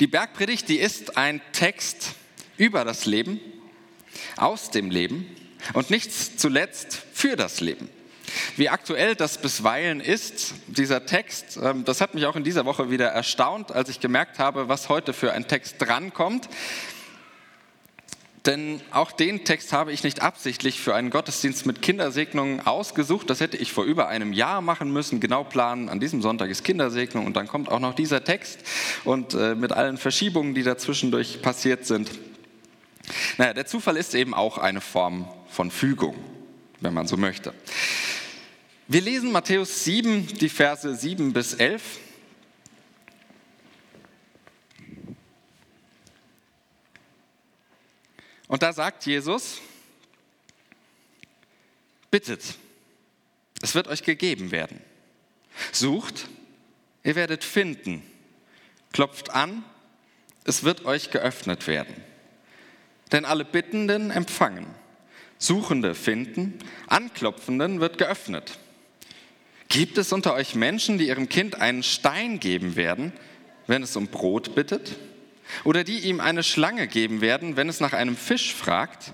Die Bergpredigt, die ist ein Text über das Leben, aus dem Leben und nicht zuletzt für das Leben. Wie aktuell das bisweilen ist, dieser Text, ähm, das hat mich auch in dieser Woche wieder erstaunt, als ich gemerkt habe, was heute für ein Text drankommt. Denn auch den Text habe ich nicht absichtlich für einen Gottesdienst mit Kindersegnungen ausgesucht. Das hätte ich vor über einem Jahr machen müssen, genau planen. An diesem Sonntag ist Kindersegnung und dann kommt auch noch dieser Text und äh, mit allen Verschiebungen, die dazwischendurch passiert sind. Naja, der Zufall ist eben auch eine Form von Fügung, wenn man so möchte. Wir lesen Matthäus 7, die Verse 7 bis 11. Und da sagt Jesus, bittet, es wird euch gegeben werden. Sucht, ihr werdet finden. Klopft an, es wird euch geöffnet werden. Denn alle Bittenden empfangen, Suchende finden, Anklopfenden wird geöffnet. Gibt es unter euch Menschen, die ihrem Kind einen Stein geben werden, wenn es um Brot bittet? Oder die ihm eine Schlange geben werden, wenn es nach einem Fisch fragt?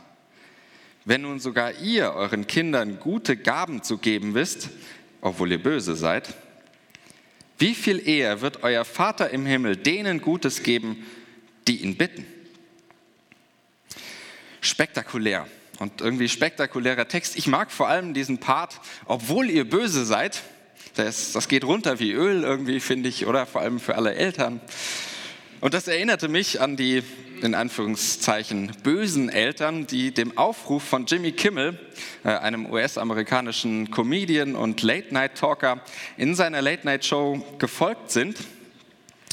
Wenn nun sogar ihr euren Kindern gute Gaben zu geben wisst, obwohl ihr böse seid, wie viel eher wird euer Vater im Himmel denen Gutes geben, die ihn bitten? Spektakulär und irgendwie spektakulärer Text. Ich mag vor allem diesen Part, obwohl ihr böse seid. Das, das geht runter wie Öl irgendwie, finde ich, oder vor allem für alle Eltern. Und das erinnerte mich an die, in Anführungszeichen, bösen Eltern, die dem Aufruf von Jimmy Kimmel, äh, einem US-amerikanischen Comedian und Late-Night-Talker, in seiner Late-Night-Show gefolgt sind,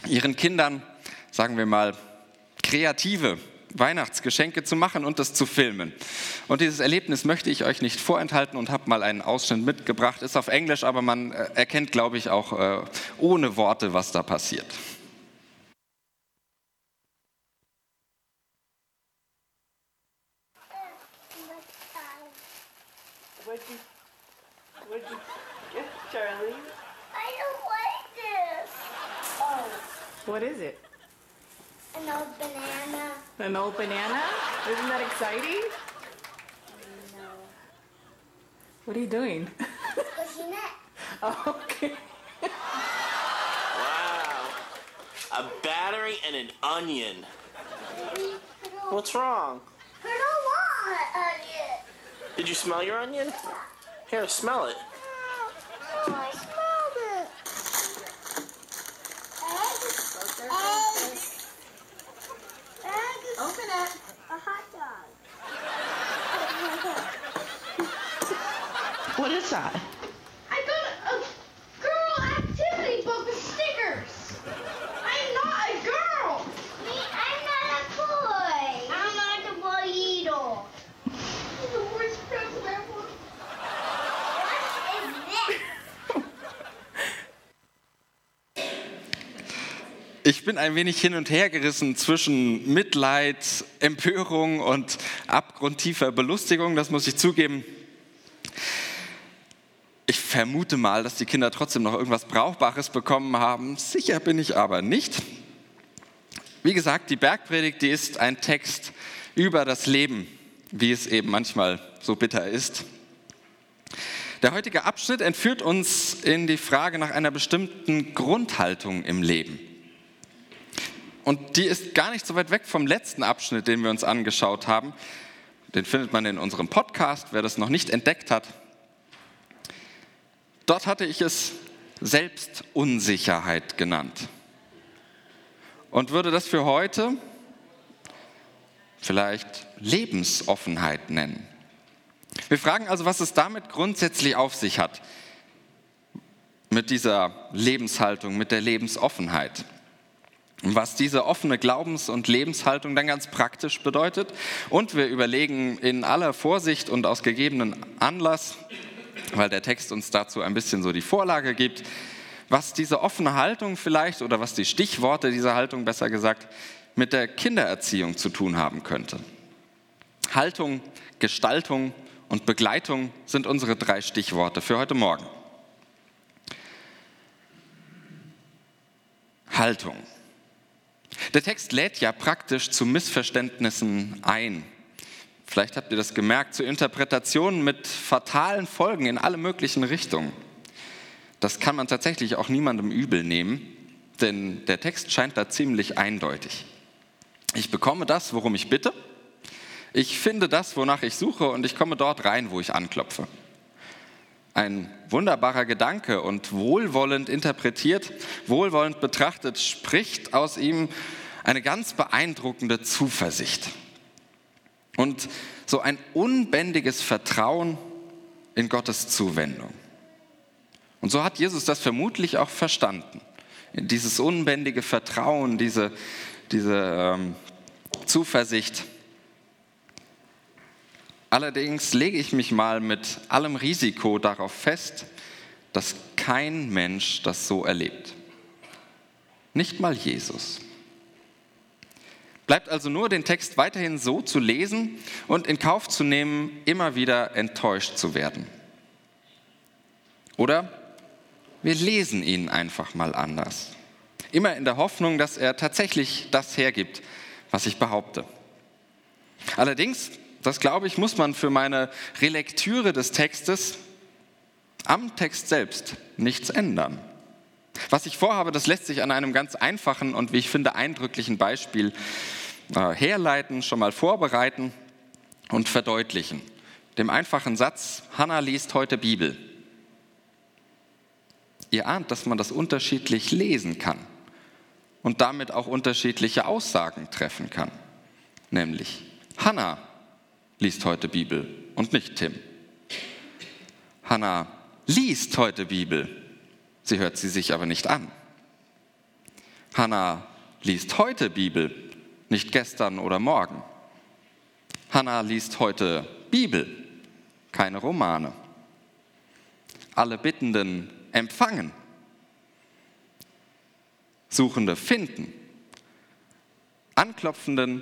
ihren Kindern, sagen wir mal, kreative Weihnachtsgeschenke zu machen und das zu filmen. Und dieses Erlebnis möchte ich euch nicht vorenthalten und habe mal einen Ausschnitt mitgebracht. Ist auf Englisch, aber man äh, erkennt, glaube ich, auch äh, ohne Worte, was da passiert. What is it? An old banana. An old banana? Isn't that exciting? No. What are you doing? Pushing it. Oh, okay. Wow. A battery and an onion. Maybe I don't, What's wrong? I don't want onion. Did you smell your onion? Here, smell it. Oh, Oh, I smelled it. Egg. Egg. Egg. Open it. A hot dog. What is that? Ich bin ein wenig hin und her gerissen zwischen Mitleid, Empörung und abgrundtiefer Belustigung, das muss ich zugeben. Ich vermute mal, dass die Kinder trotzdem noch irgendwas Brauchbares bekommen haben. Sicher bin ich aber nicht. Wie gesagt, die Bergpredigt, die ist ein Text über das Leben, wie es eben manchmal so bitter ist. Der heutige Abschnitt entführt uns in die Frage nach einer bestimmten Grundhaltung im Leben. Und die ist gar nicht so weit weg vom letzten Abschnitt, den wir uns angeschaut haben. Den findet man in unserem Podcast, wer das noch nicht entdeckt hat. Dort hatte ich es Selbstunsicherheit genannt. Und würde das für heute vielleicht Lebensoffenheit nennen. Wir fragen also, was es damit grundsätzlich auf sich hat, mit dieser Lebenshaltung, mit der Lebensoffenheit. Was diese offene Glaubens- und Lebenshaltung dann ganz praktisch bedeutet. Und wir überlegen in aller Vorsicht und aus gegebenen Anlass, weil der Text uns dazu ein bisschen so die Vorlage gibt, was diese offene Haltung vielleicht oder was die Stichworte dieser Haltung besser gesagt mit der Kindererziehung zu tun haben könnte. Haltung, Gestaltung und Begleitung sind unsere drei Stichworte für heute Morgen. Haltung. Der Text lädt ja praktisch zu Missverständnissen ein. Vielleicht habt ihr das gemerkt, zu Interpretationen mit fatalen Folgen in alle möglichen Richtungen. Das kann man tatsächlich auch niemandem übel nehmen, denn der Text scheint da ziemlich eindeutig. Ich bekomme das, worum ich bitte. Ich finde das, wonach ich suche und ich komme dort rein, wo ich anklopfe. Ein wunderbarer Gedanke und wohlwollend interpretiert, wohlwollend betrachtet, spricht aus ihm eine ganz beeindruckende Zuversicht und so ein unbändiges Vertrauen in Gottes Zuwendung. Und so hat Jesus das vermutlich auch verstanden. Dieses unbändige Vertrauen, diese, diese ähm, Zuversicht. Allerdings lege ich mich mal mit allem Risiko darauf fest, dass kein Mensch das so erlebt. Nicht mal Jesus. Bleibt also nur, den Text weiterhin so zu lesen und in Kauf zu nehmen, immer wieder enttäuscht zu werden. Oder wir lesen ihn einfach mal anders. Immer in der Hoffnung, dass er tatsächlich das hergibt, was ich behaupte. Allerdings, das glaube ich, muss man für meine Relektüre des Textes am Text selbst nichts ändern. Was ich vorhabe, das lässt sich an einem ganz einfachen und wie ich finde eindrücklichen Beispiel äh, herleiten, schon mal vorbereiten und verdeutlichen. Dem einfachen Satz, Hannah liest heute Bibel. Ihr ahnt, dass man das unterschiedlich lesen kann und damit auch unterschiedliche Aussagen treffen kann. Nämlich, Hannah liest heute Bibel und nicht Tim. Hannah liest heute Bibel Sie hört sie sich aber nicht an. Hannah liest heute Bibel, nicht gestern oder morgen. Hannah liest heute Bibel, keine Romane. Alle Bittenden empfangen. Suchende finden. Anklopfenden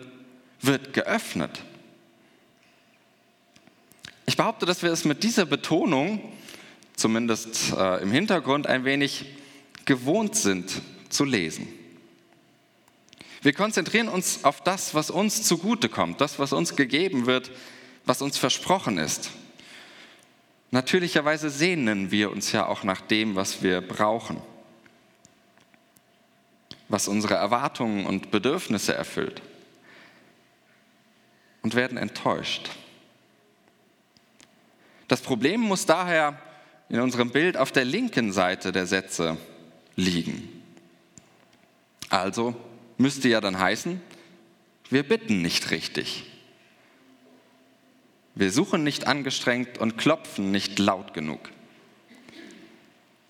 wird geöffnet. Ich behaupte, dass wir es mit dieser Betonung zumindest äh, im Hintergrund ein wenig gewohnt sind zu lesen. Wir konzentrieren uns auf das, was uns zugutekommt, das, was uns gegeben wird, was uns versprochen ist. Natürlicherweise sehnen wir uns ja auch nach dem, was wir brauchen, was unsere Erwartungen und Bedürfnisse erfüllt und werden enttäuscht. Das Problem muss daher in unserem Bild auf der linken Seite der Sätze liegen. Also müsste ja dann heißen, wir bitten nicht richtig. Wir suchen nicht angestrengt und klopfen nicht laut genug.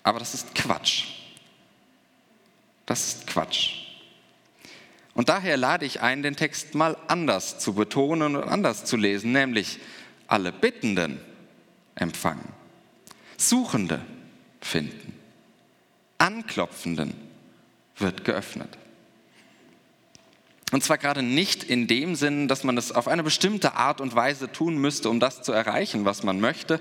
Aber das ist Quatsch. Das ist Quatsch. Und daher lade ich ein, den Text mal anders zu betonen und anders zu lesen, nämlich alle Bittenden empfangen. Suchende finden. Anklopfenden wird geöffnet. Und zwar gerade nicht in dem Sinn, dass man es auf eine bestimmte Art und Weise tun müsste, um das zu erreichen, was man möchte,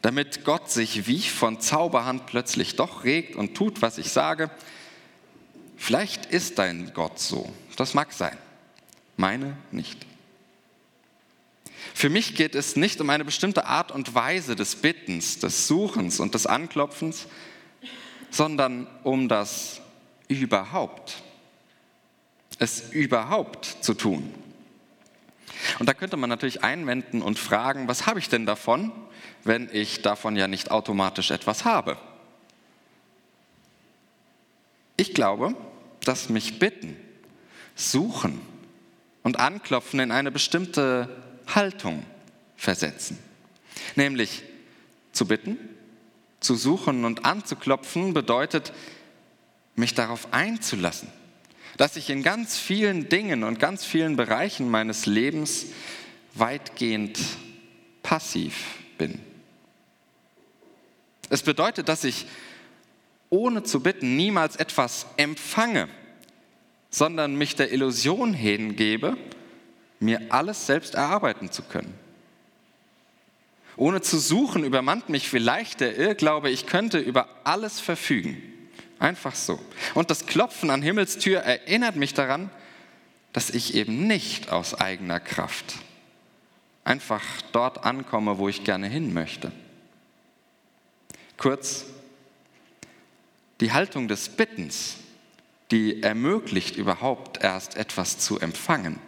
damit Gott sich wie von Zauberhand plötzlich doch regt und tut, was ich sage. Vielleicht ist dein Gott so, das mag sein, meine nicht. Für mich geht es nicht um eine bestimmte Art und Weise des Bittens, des Suchens und des Anklopfens, sondern um das überhaupt. Es überhaupt zu tun. Und da könnte man natürlich einwenden und fragen, was habe ich denn davon, wenn ich davon ja nicht automatisch etwas habe? Ich glaube, dass mich bitten, suchen und anklopfen in eine bestimmte Haltung versetzen. Nämlich zu bitten, zu suchen und anzuklopfen bedeutet, mich darauf einzulassen, dass ich in ganz vielen Dingen und ganz vielen Bereichen meines Lebens weitgehend passiv bin. Es bedeutet, dass ich ohne zu bitten niemals etwas empfange, sondern mich der Illusion hingebe, mir alles selbst erarbeiten zu können. Ohne zu suchen übermannt mich vielleicht der Irrglaube, ich könnte über alles verfügen, Einfach so. Und das Klopfen an Himmelstür erinnert mich daran, dass ich eben nicht aus eigener Kraft einfach dort ankomme, wo ich gerne hin möchte. Kurz, die Haltung des Bittens, die ermöglicht überhaupt erst etwas zu empfangen.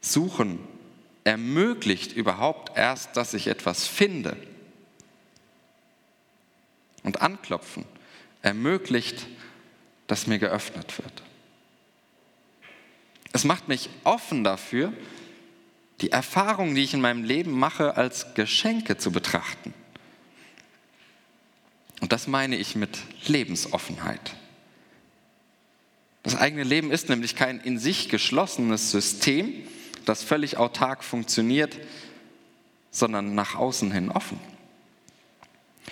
Suchen ermöglicht überhaupt erst, dass ich etwas finde. Und anklopfen ermöglicht, dass mir geöffnet wird. Es macht mich offen dafür, die Erfahrungen, die ich in meinem Leben mache, als Geschenke zu betrachten. Und das meine ich mit Lebensoffenheit. Das eigene Leben ist nämlich kein in sich geschlossenes System, das völlig autark funktioniert, sondern nach außen hin offen.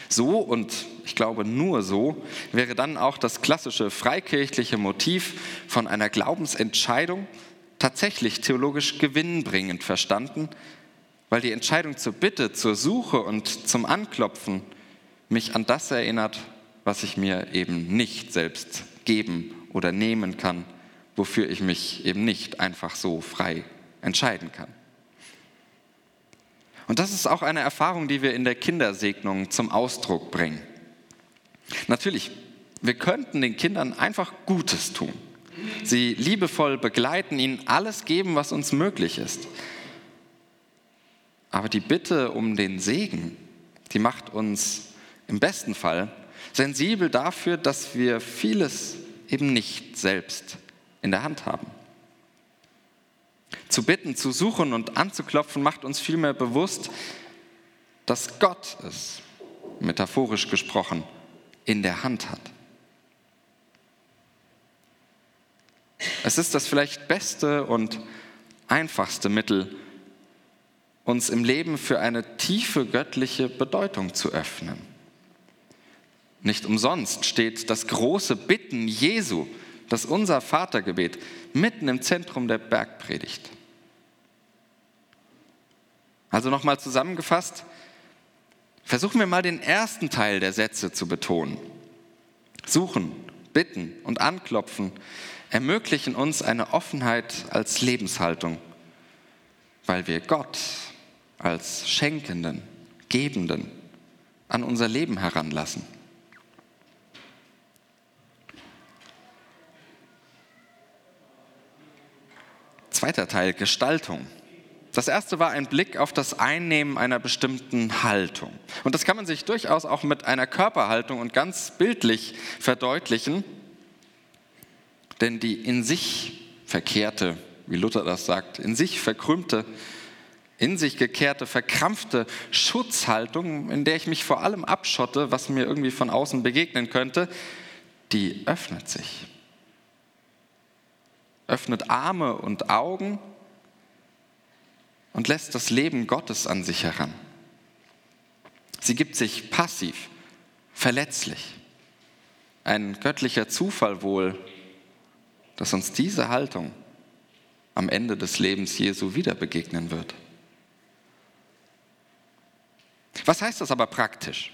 So und ich glaube nur so wäre dann auch das klassische freikirchliche Motiv von einer Glaubensentscheidung tatsächlich theologisch gewinnbringend verstanden, weil die Entscheidung zur Bitte, zur Suche und zum Anklopfen mich an das erinnert, was ich mir eben nicht selbst geben oder nehmen kann, wofür ich mich eben nicht einfach so frei entscheiden kann. Und das ist auch eine Erfahrung, die wir in der Kindersegnung zum Ausdruck bringen. Natürlich, wir könnten den Kindern einfach Gutes tun. Sie liebevoll begleiten, ihnen alles geben, was uns möglich ist. Aber die Bitte um den Segen, die macht uns im besten Fall sensibel dafür, dass wir vieles eben nicht selbst in der Hand haben. Zu bitten, zu suchen und anzuklopfen macht uns vielmehr bewusst, dass Gott es, metaphorisch gesprochen, in der Hand hat. Es ist das vielleicht beste und einfachste Mittel, uns im Leben für eine tiefe göttliche Bedeutung zu öffnen. Nicht umsonst steht das große Bitten Jesu, das unser Vatergebet, mitten im Zentrum der Bergpredigt. Also nochmal zusammengefasst, versuchen wir mal den ersten Teil der Sätze zu betonen. Suchen, bitten und anklopfen ermöglichen uns eine Offenheit als Lebenshaltung, weil wir Gott als Schenkenden, Gebenden an unser Leben heranlassen. Zweiter Teil, Gestaltung. Das erste war ein Blick auf das Einnehmen einer bestimmten Haltung. Und das kann man sich durchaus auch mit einer Körperhaltung und ganz bildlich verdeutlichen. Denn die in sich verkehrte, wie Luther das sagt, in sich verkrümmte, in sich gekehrte, verkrampfte Schutzhaltung, in der ich mich vor allem abschotte, was mir irgendwie von außen begegnen könnte, die öffnet sich öffnet Arme und Augen und lässt das Leben Gottes an sich heran. Sie gibt sich passiv, verletzlich. Ein göttlicher Zufall wohl, dass uns diese Haltung am Ende des Lebens Jesu wieder begegnen wird. Was heißt das aber praktisch?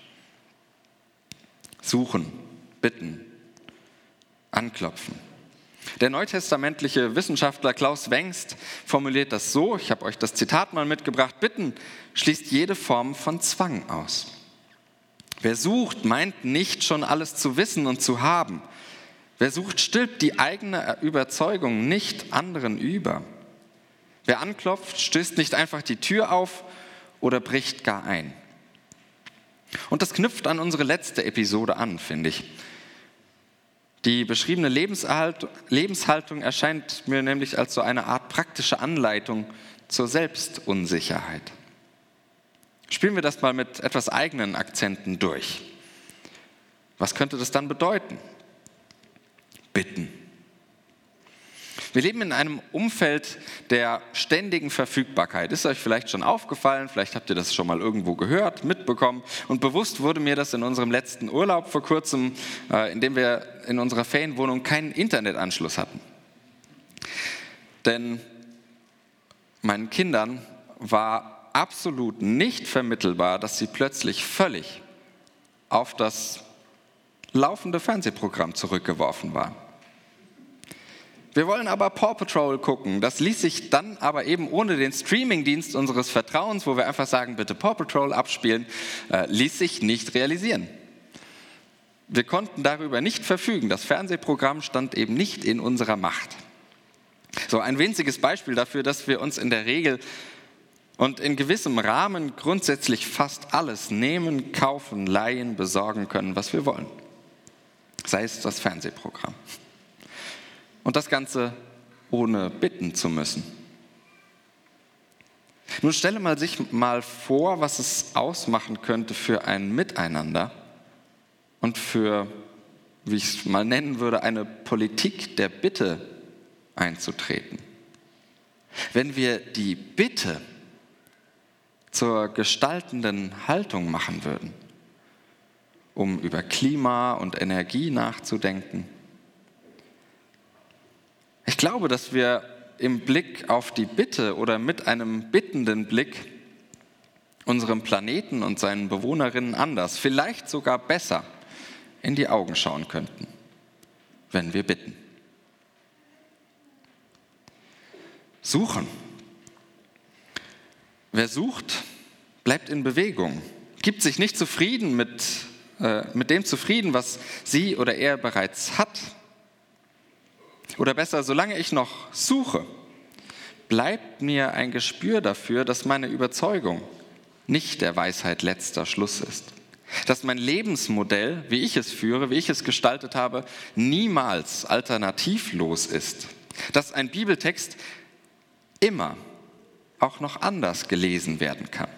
Suchen, bitten, anklopfen. Der neutestamentliche Wissenschaftler Klaus Wengst formuliert das so, ich habe euch das Zitat mal mitgebracht, bitten schließt jede Form von Zwang aus. Wer sucht, meint nicht schon alles zu wissen und zu haben. Wer sucht, stülpt die eigene Überzeugung nicht anderen über. Wer anklopft, stößt nicht einfach die Tür auf oder bricht gar ein. Und das knüpft an unsere letzte Episode an, finde ich. Die beschriebene Lebenshaltung erscheint mir nämlich als so eine Art praktische Anleitung zur Selbstunsicherheit. Spielen wir das mal mit etwas eigenen Akzenten durch. Was könnte das dann bedeuten? Bitten. Wir leben in einem Umfeld der ständigen Verfügbarkeit. Ist euch vielleicht schon aufgefallen, vielleicht habt ihr das schon mal irgendwo gehört, mitbekommen. Und bewusst wurde mir das in unserem letzten Urlaub vor kurzem, äh, in dem wir in unserer Ferienwohnung keinen Internetanschluss hatten. Denn meinen Kindern war absolut nicht vermittelbar, dass sie plötzlich völlig auf das laufende Fernsehprogramm zurückgeworfen war. Wir wollen aber Paw Patrol gucken. Das ließ sich dann aber eben ohne den Streamingdienst unseres Vertrauens, wo wir einfach sagen, bitte Paw Patrol abspielen, äh, ließ sich nicht realisieren. Wir konnten darüber nicht verfügen. Das Fernsehprogramm stand eben nicht in unserer Macht. So ein winziges Beispiel dafür, dass wir uns in der Regel und in gewissem Rahmen grundsätzlich fast alles nehmen, kaufen, leihen, besorgen können, was wir wollen. Sei es das Fernsehprogramm. Und das Ganze ohne bitten zu müssen. Nun stelle mal sich mal vor, was es ausmachen könnte für ein Miteinander und für, wie ich es mal nennen würde, eine Politik der Bitte einzutreten. Wenn wir die Bitte zur gestaltenden Haltung machen würden, um über Klima und Energie nachzudenken. Ich glaube, dass wir im Blick auf die Bitte oder mit einem bittenden Blick unserem Planeten und seinen Bewohnerinnen anders, vielleicht sogar besser in die Augen schauen könnten, wenn wir bitten. Suchen. Wer sucht, bleibt in Bewegung, gibt sich nicht zufrieden mit, äh, mit dem zufrieden, was sie oder er bereits hat. Oder besser, solange ich noch suche, bleibt mir ein Gespür dafür, dass meine Überzeugung nicht der Weisheit letzter Schluss ist. Dass mein Lebensmodell, wie ich es führe, wie ich es gestaltet habe, niemals alternativlos ist. Dass ein Bibeltext immer auch noch anders gelesen werden kann.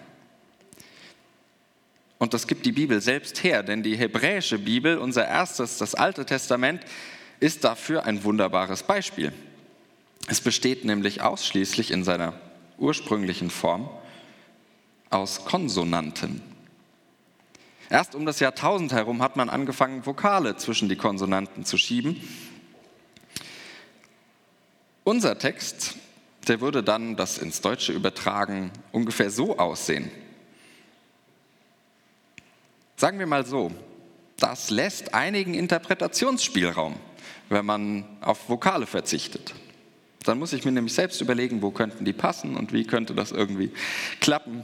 Und das gibt die Bibel selbst her, denn die hebräische Bibel, unser erstes, das Alte Testament, ist dafür ein wunderbares Beispiel. Es besteht nämlich ausschließlich in seiner ursprünglichen Form aus Konsonanten. Erst um das Jahrtausend herum hat man angefangen, Vokale zwischen die Konsonanten zu schieben. Unser Text der würde dann das ins Deutsche übertragen ungefähr so aussehen. Sagen wir mal so, das lässt einigen Interpretationsspielraum, wenn man auf Vokale verzichtet. Dann muss ich mir nämlich selbst überlegen, wo könnten die passen und wie könnte das irgendwie klappen.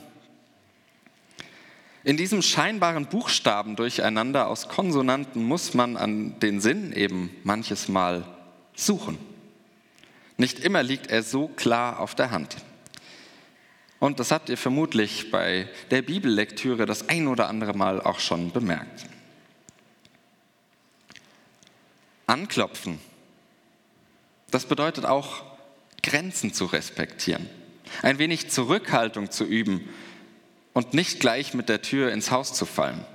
In diesem scheinbaren Buchstaben durcheinander aus Konsonanten muss man an den Sinn eben manches Mal suchen. Nicht immer liegt er so klar auf der Hand. Und das habt ihr vermutlich bei der Bibellektüre das ein oder andere Mal auch schon bemerkt. Anklopfen. Das bedeutet auch, Grenzen zu respektieren, ein wenig Zurückhaltung zu üben und nicht gleich mit der Tür ins Haus zu fallen.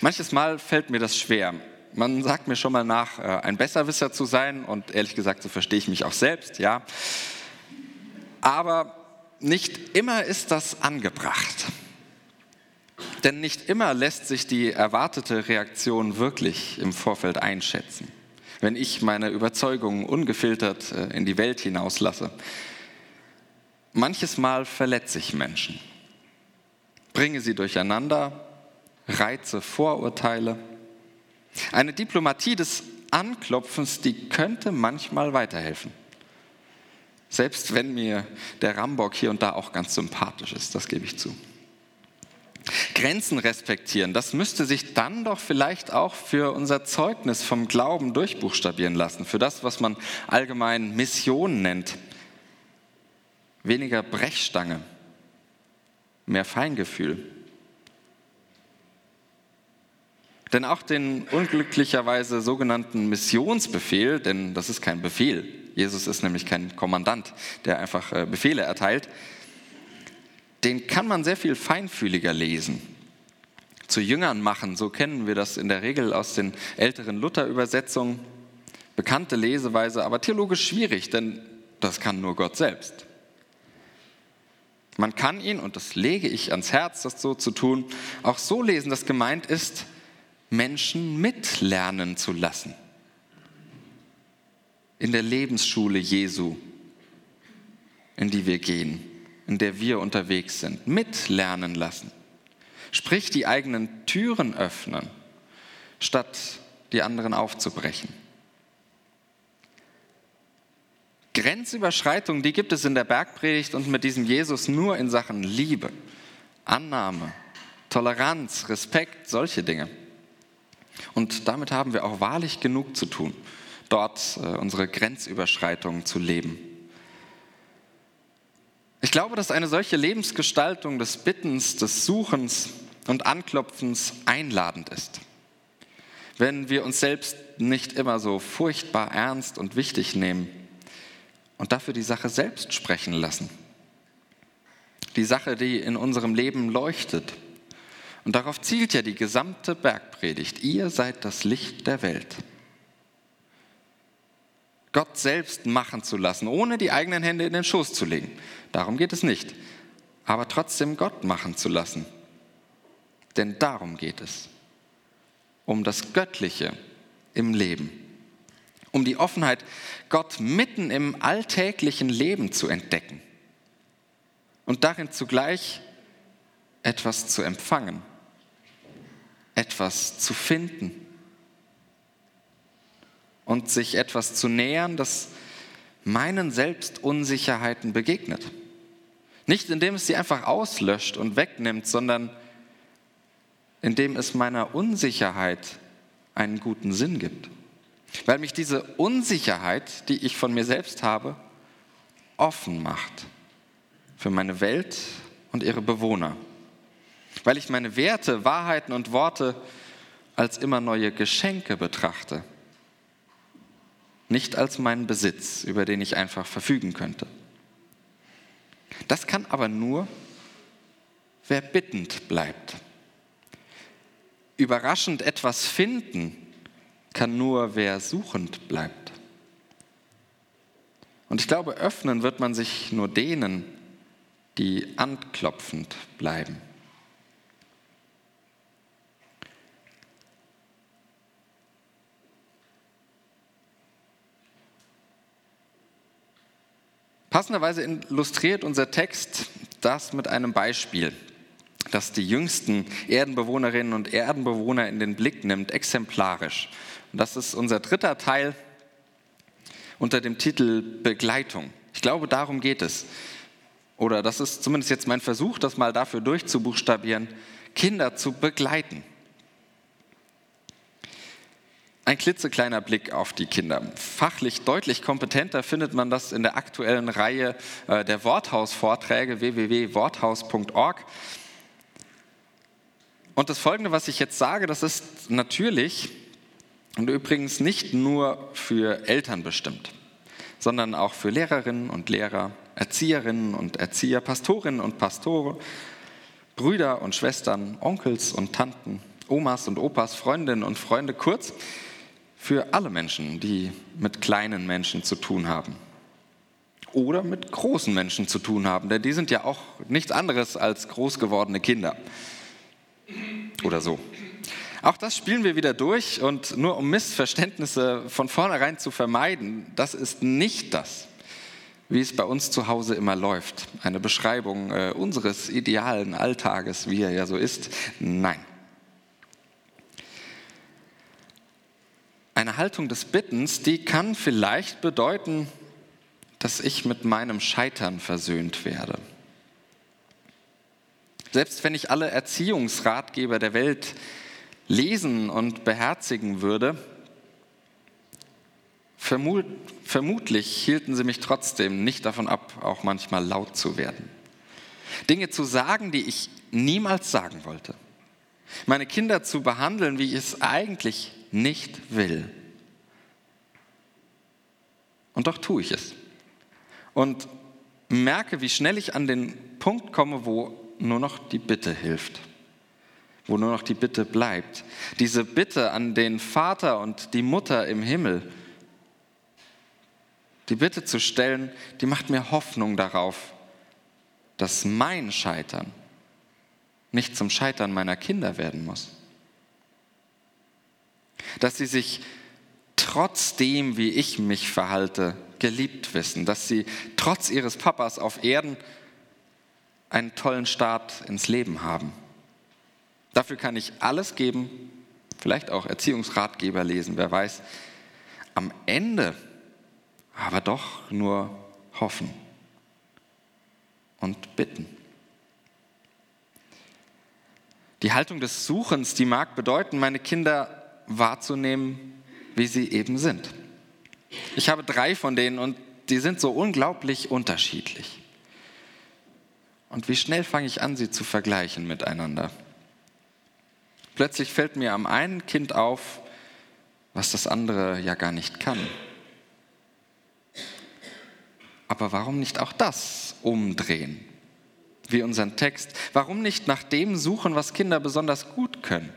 Manches Mal fällt mir das schwer. Man sagt mir schon mal nach, äh, ein Besserwisser zu sein und ehrlich gesagt, so verstehe ich mich auch selbst, ja. Aber nicht immer ist das angebracht. Denn nicht immer lässt sich die erwartete Reaktion wirklich im Vorfeld einschätzen, wenn ich meine Überzeugungen ungefiltert äh, in die Welt hinauslasse. Manches Mal verletze ich Menschen, bringe sie durcheinander, reize Vorurteile eine Diplomatie des Anklopfens, die könnte manchmal weiterhelfen. Selbst wenn mir der Rambock hier und da auch ganz sympathisch ist, das gebe ich zu. Grenzen respektieren, das müsste sich dann doch vielleicht auch für unser Zeugnis vom Glauben durchbuchstabieren lassen, für das, was man allgemein Mission nennt. Weniger Brechstange, mehr Feingefühl, Denn auch den unglücklicherweise sogenannten Missionsbefehl, denn das ist kein Befehl, Jesus ist nämlich kein Kommandant, der einfach äh, Befehle erteilt, den kann man sehr viel feinfühliger lesen. Zu Jüngern machen, so kennen wir das in der Regel aus den älteren Luther-Übersetzungen. Bekannte Leseweise, aber theologisch schwierig, denn das kann nur Gott selbst. Man kann ihn, und das lege ich ans Herz, das so zu tun, auch so lesen, dass gemeint ist, Menschen mitlernen zu lassen. In der Lebensschule Jesu, in die wir gehen, in der wir unterwegs sind, mitlernen lassen. Sprich, die eigenen Türen öffnen statt die anderen aufzubrechen. Grenzüberschreitungen, die gibt es in der Bergpredigt und mit diesem Jesus nur in Sachen Liebe, Annahme, Toleranz, Respekt, solche Dinge. Und damit haben wir auch wahrlich genug zu tun, dort äh, unsere Grenzüberschreitungen zu leben. Ich glaube, dass eine solche Lebensgestaltung des Bittens, des Suchens und Anklopfens einladend ist. Wenn wir uns selbst nicht immer so furchtbar ernst und wichtig nehmen und dafür die Sache selbst sprechen lassen. Die Sache, die in unserem Leben leuchtet. Und darauf zielt ja die gesamte Bergpredigt. Ihr seid das Licht der Welt. Gott selbst machen zu lassen, ohne die eigenen Hände in den Schoß zu legen. Darum geht es nicht. Aber trotzdem Gott machen zu lassen. Denn darum geht es. Um das Göttliche im Leben. Um die Offenheit, Gott mitten im alltäglichen Leben zu entdecken. Und darin zugleich etwas zu empfangen. Etwas zu finden und sich etwas zu nähern, das meinen Selbstunsicherheiten begegnet. Nicht indem es sie einfach auslöscht und wegnimmt, sondern indem es meiner Unsicherheit einen guten Sinn gibt. Weil mich diese Unsicherheit, die ich von mir selbst habe, offen macht für meine Welt und ihre Bewohner. Weil ich meine Werte, Wahrheiten und Worte als immer neue Geschenke betrachte nicht als meinen Besitz, über den ich einfach verfügen könnte. Das kann aber nur, wer bittend bleibt. Überraschend etwas finden kann nur, wer suchend bleibt. Und ich glaube, öffnen wird man sich nur denen, die anklopfend bleiben. Passenderweise illustriert unser Text das mit einem Beispiel, das die jüngsten Erdenbewohnerinnen und Erdenbewohner in den Blick nimmt, exemplarisch. Und das ist unser dritter Teil unter dem Titel Begleitung. Ich glaube, darum geht es. Oder das ist zumindest jetzt mein Versuch, das mal dafür durchzubuchstabieren, Kinder zu begleiten. Ein klitzekleiner Blick auf die Kinder. Fachlich deutlich kompetenter findet man das in der aktuellen Reihe äh, der Worthaus-Vorträge www.worthaus.org. Und das Folgende, was ich jetzt sage, das ist natürlich und übrigens nicht nur für Eltern bestimmt, sondern auch für Lehrerinnen und Lehrer, Erzieherinnen und Erzieher, Pastorinnen und Pastoren, Brüder und Schwestern, Onkels und Tanten, Omas und Opas, Freundinnen und Freunde, kurz für alle Menschen, die mit kleinen Menschen zu tun haben. Oder mit großen Menschen zu tun haben, denn die sind ja auch nichts anderes als groß gewordene Kinder. Oder so. Auch das spielen wir wieder durch und nur um Missverständnisse von vornherein zu vermeiden, das ist nicht das, wie es bei uns zu Hause immer läuft. Eine Beschreibung äh, unseres idealen Alltages, wie er ja so ist. Nein. Eine Haltung des Bittens, die kann vielleicht bedeuten, dass ich mit meinem Scheitern versöhnt werde. Selbst wenn ich alle Erziehungsratgeber der Welt lesen und beherzigen würde, vermut, vermutlich hielten sie mich trotzdem nicht davon ab, auch manchmal laut zu werden. Dinge zu sagen, die ich niemals sagen wollte. Meine Kinder zu behandeln, wie ich es eigentlich nicht will. Und doch tue ich es. Und merke, wie schnell ich an den Punkt komme, wo nur noch die Bitte hilft, wo nur noch die Bitte bleibt. Diese Bitte an den Vater und die Mutter im Himmel, die Bitte zu stellen, die macht mir Hoffnung darauf, dass mein Scheitern nicht zum Scheitern meiner Kinder werden muss dass sie sich trotzdem, wie ich mich verhalte, geliebt wissen, dass sie trotz ihres Papas auf Erden einen tollen Start ins Leben haben. Dafür kann ich alles geben vielleicht auch Erziehungsratgeber lesen, wer weiß. Am Ende aber doch nur hoffen und bitten. Die Haltung des Suchens, die mag bedeuten, meine Kinder wahrzunehmen, wie sie eben sind. Ich habe drei von denen und die sind so unglaublich unterschiedlich. Und wie schnell fange ich an, sie zu vergleichen miteinander? Plötzlich fällt mir am einen Kind auf, was das andere ja gar nicht kann. Aber warum nicht auch das umdrehen? Wie unseren Text. Warum nicht nach dem suchen, was Kinder besonders gut können?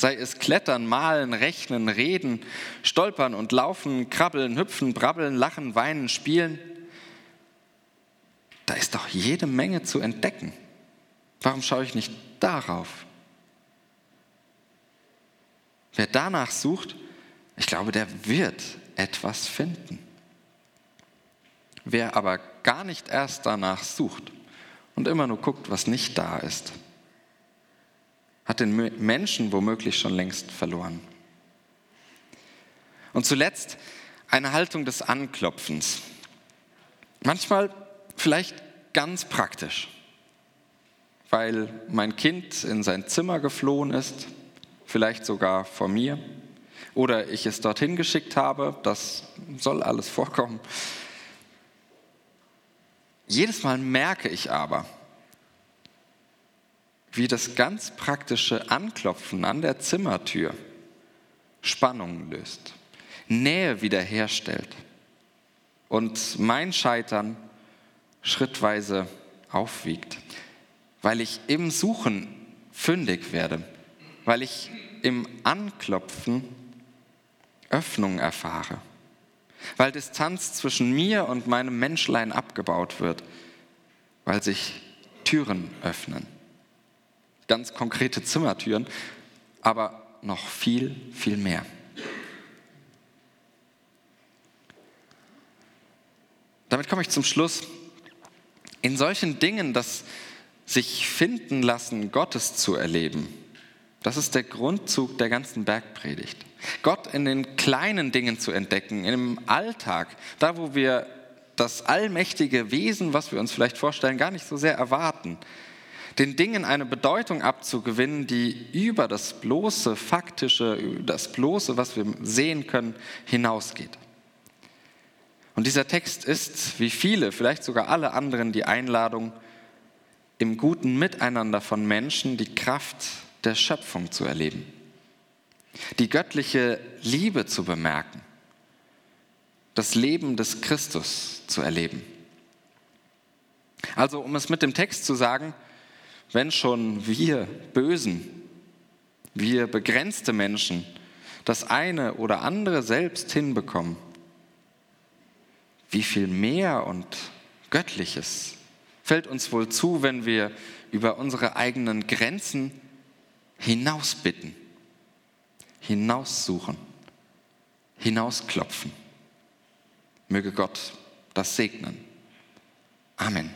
Sei es Klettern, Malen, Rechnen, Reden, Stolpern und Laufen, Krabbeln, Hüpfen, Brabbeln, Lachen, Weinen, Spielen. Da ist doch jede Menge zu entdecken. Warum schaue ich nicht darauf? Wer danach sucht, ich glaube, der wird etwas finden. Wer aber gar nicht erst danach sucht und immer nur guckt, was nicht da ist, hat den Menschen womöglich schon längst verloren. Und zuletzt eine Haltung des Anklopfens. Manchmal vielleicht ganz praktisch, weil mein Kind in sein Zimmer geflohen ist, vielleicht sogar vor mir, oder ich es dorthin geschickt habe, das soll alles vorkommen. Jedes Mal merke ich aber, wie das ganz praktische Anklopfen an der Zimmertür Spannungen löst, Nähe wiederherstellt und mein Scheitern schrittweise aufwiegt, weil ich im Suchen fündig werde, weil ich im Anklopfen Öffnung erfahre weil Distanz zwischen mir und meinem Menschlein abgebaut wird, weil sich Türen öffnen. Ganz konkrete Zimmertüren, aber noch viel, viel mehr. Damit komme ich zum Schluss. In solchen Dingen, das sich finden lassen, Gottes zu erleben, das ist der Grundzug der ganzen Bergpredigt. Gott in den kleinen Dingen zu entdecken, im Alltag, da wo wir das allmächtige Wesen, was wir uns vielleicht vorstellen, gar nicht so sehr erwarten. Den Dingen eine Bedeutung abzugewinnen, die über das bloße Faktische, das bloße, was wir sehen können, hinausgeht. Und dieser Text ist, wie viele, vielleicht sogar alle anderen, die Einladung, im guten Miteinander von Menschen die Kraft der Schöpfung zu erleben die göttliche Liebe zu bemerken, das Leben des Christus zu erleben. Also um es mit dem Text zu sagen, wenn schon wir Bösen, wir begrenzte Menschen das eine oder andere selbst hinbekommen, wie viel mehr und Göttliches fällt uns wohl zu, wenn wir über unsere eigenen Grenzen hinausbitten hinaussuchen, hinausklopfen. Möge Gott das segnen. Amen.